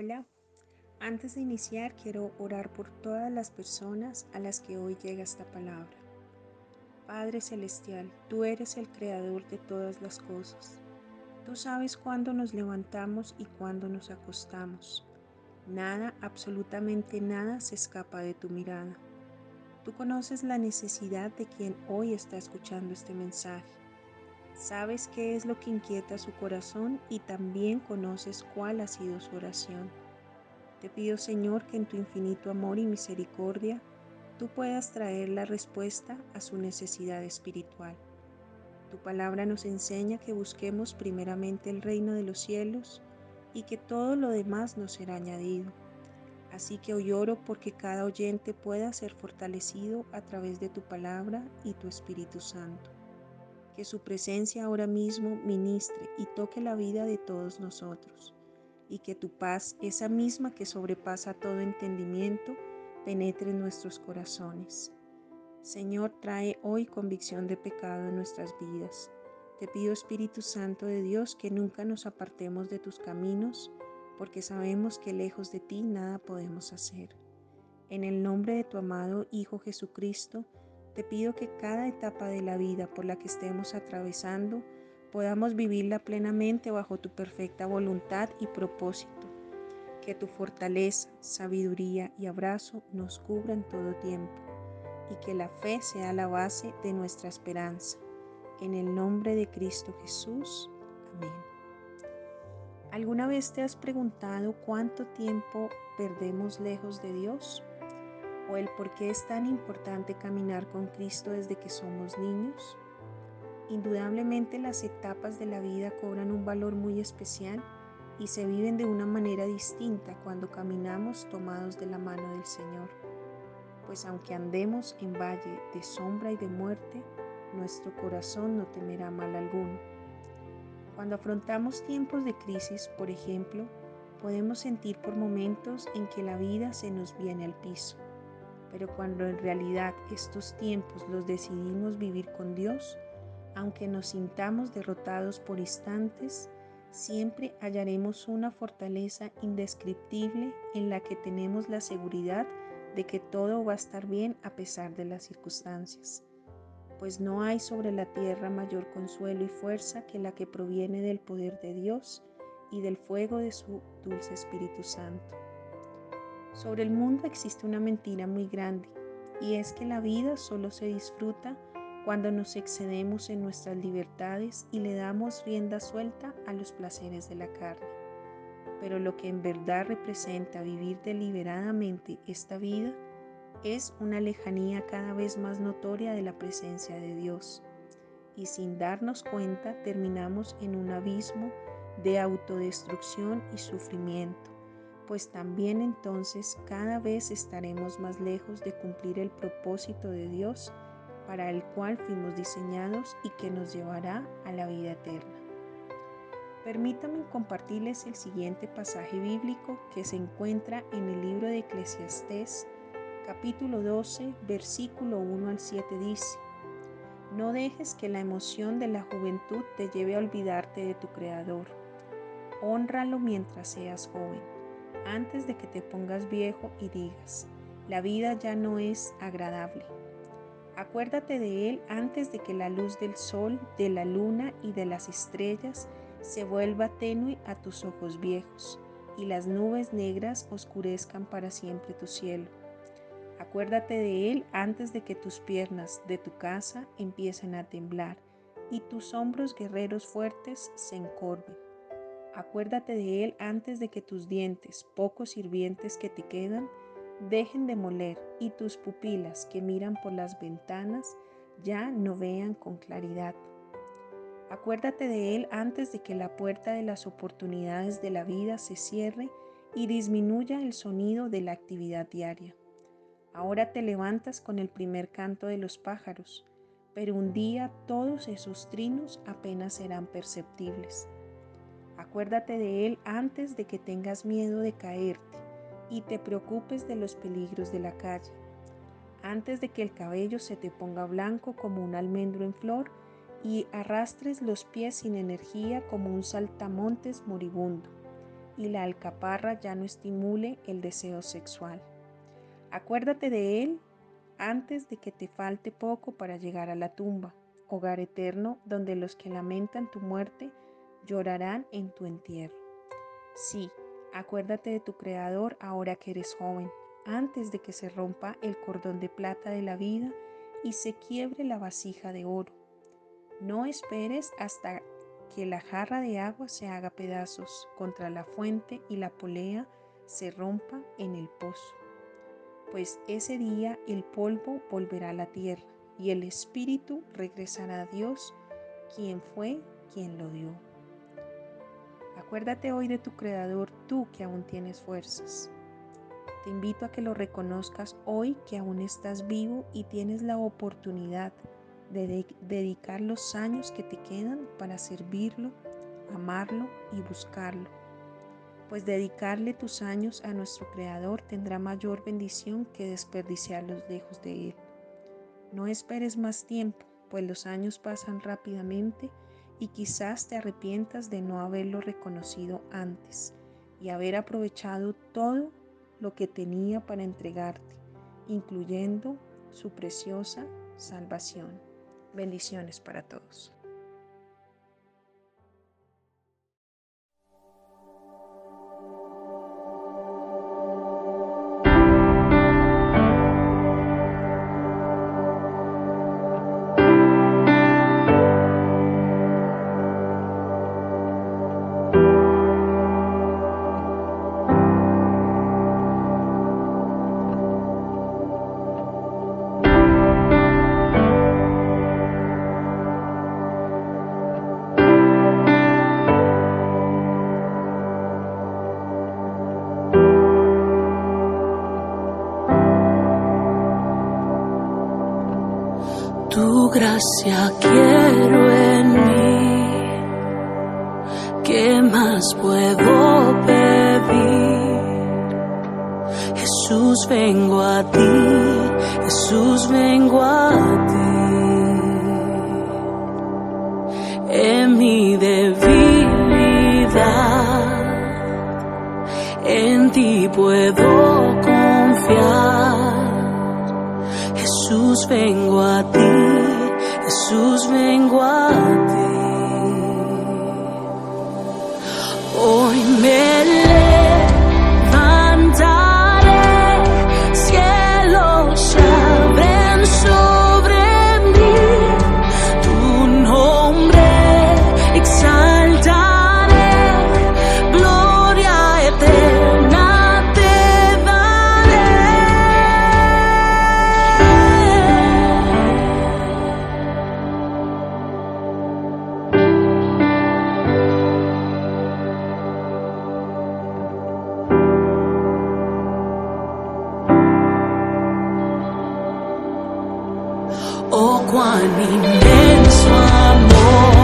Hola, antes de iniciar quiero orar por todas las personas a las que hoy llega esta palabra. Padre Celestial, tú eres el creador de todas las cosas. Tú sabes cuándo nos levantamos y cuándo nos acostamos. Nada, absolutamente nada se escapa de tu mirada. Tú conoces la necesidad de quien hoy está escuchando este mensaje. Sabes qué es lo que inquieta su corazón y también conoces cuál ha sido su oración. Te pido Señor que en tu infinito amor y misericordia tú puedas traer la respuesta a su necesidad espiritual. Tu palabra nos enseña que busquemos primeramente el reino de los cielos y que todo lo demás nos será añadido. Así que hoy oro porque cada oyente pueda ser fortalecido a través de tu palabra y tu Espíritu Santo. Que su presencia ahora mismo ministre y toque la vida de todos nosotros. Y que tu paz, esa misma que sobrepasa todo entendimiento, penetre en nuestros corazones. Señor, trae hoy convicción de pecado en nuestras vidas. Te pido Espíritu Santo de Dios que nunca nos apartemos de tus caminos porque sabemos que lejos de ti nada podemos hacer. En el nombre de tu amado Hijo Jesucristo, te pido que cada etapa de la vida por la que estemos atravesando podamos vivirla plenamente bajo tu perfecta voluntad y propósito. Que tu fortaleza, sabiduría y abrazo nos cubran todo tiempo y que la fe sea la base de nuestra esperanza. En el nombre de Cristo Jesús. Amén. ¿Alguna vez te has preguntado cuánto tiempo perdemos lejos de Dios? ¿O el por qué es tan importante caminar con Cristo desde que somos niños? Indudablemente las etapas de la vida cobran un valor muy especial y se viven de una manera distinta cuando caminamos tomados de la mano del Señor. Pues aunque andemos en valle de sombra y de muerte, nuestro corazón no temerá mal alguno cuando afrontamos tiempos de crisis, por ejemplo, podemos sentir por momentos en que la vida se nos viene al piso. Pero cuando en realidad estos tiempos los decidimos vivir con Dios, aunque nos sintamos derrotados por instantes, siempre hallaremos una fortaleza indescriptible en la que tenemos la seguridad de que todo va a estar bien a pesar de las circunstancias pues no hay sobre la tierra mayor consuelo y fuerza que la que proviene del poder de Dios y del fuego de su dulce Espíritu Santo. Sobre el mundo existe una mentira muy grande, y es que la vida solo se disfruta cuando nos excedemos en nuestras libertades y le damos rienda suelta a los placeres de la carne. Pero lo que en verdad representa vivir deliberadamente esta vida es una lejanía cada vez más notoria de la presencia de Dios y sin darnos cuenta terminamos en un abismo de autodestrucción y sufrimiento, pues también entonces cada vez estaremos más lejos de cumplir el propósito de Dios para el cual fuimos diseñados y que nos llevará a la vida eterna. Permítanme compartirles el siguiente pasaje bíblico que se encuentra en el libro de Eclesiastés capítulo 12, versículo 1 al 7 dice, No dejes que la emoción de la juventud te lleve a olvidarte de tu Creador. Honralo mientras seas joven, antes de que te pongas viejo y digas, la vida ya no es agradable. Acuérdate de Él antes de que la luz del sol, de la luna y de las estrellas se vuelva tenue a tus ojos viejos y las nubes negras oscurezcan para siempre tu cielo. Acuérdate de Él antes de que tus piernas de tu casa empiecen a temblar y tus hombros guerreros fuertes se encorven. Acuérdate de Él antes de que tus dientes, pocos sirvientes que te quedan, dejen de moler y tus pupilas que miran por las ventanas ya no vean con claridad. Acuérdate de Él antes de que la puerta de las oportunidades de la vida se cierre y disminuya el sonido de la actividad diaria. Ahora te levantas con el primer canto de los pájaros, pero un día todos esos trinos apenas serán perceptibles. Acuérdate de él antes de que tengas miedo de caerte y te preocupes de los peligros de la calle, antes de que el cabello se te ponga blanco como un almendro en flor y arrastres los pies sin energía como un saltamontes moribundo, y la alcaparra ya no estimule el deseo sexual. Acuérdate de Él antes de que te falte poco para llegar a la tumba, hogar eterno donde los que lamentan tu muerte llorarán en tu entierro. Sí, acuérdate de tu Creador ahora que eres joven, antes de que se rompa el cordón de plata de la vida y se quiebre la vasija de oro. No esperes hasta que la jarra de agua se haga pedazos contra la fuente y la polea se rompa en el pozo. Pues ese día el polvo volverá a la tierra y el espíritu regresará a Dios, quien fue quien lo dio. Acuérdate hoy de tu Creador, tú que aún tienes fuerzas. Te invito a que lo reconozcas hoy que aún estás vivo y tienes la oportunidad de dedicar los años que te quedan para servirlo, amarlo y buscarlo. Pues dedicarle tus años a nuestro Creador tendrá mayor bendición que desperdiciarlos lejos de Él. No esperes más tiempo, pues los años pasan rápidamente y quizás te arrepientas de no haberlo reconocido antes y haber aprovechado todo lo que tenía para entregarte, incluyendo su preciosa salvación. Bendiciones para todos. Tu gracia quiero en mí. ¿Qué más puedo pedir? Jesús, vengo a ti. Jesús, vengo a ti. En mi debilidad, en ti puedo vengo a ti. Jesús, vengo a ti. Oh, cuán inmenso amor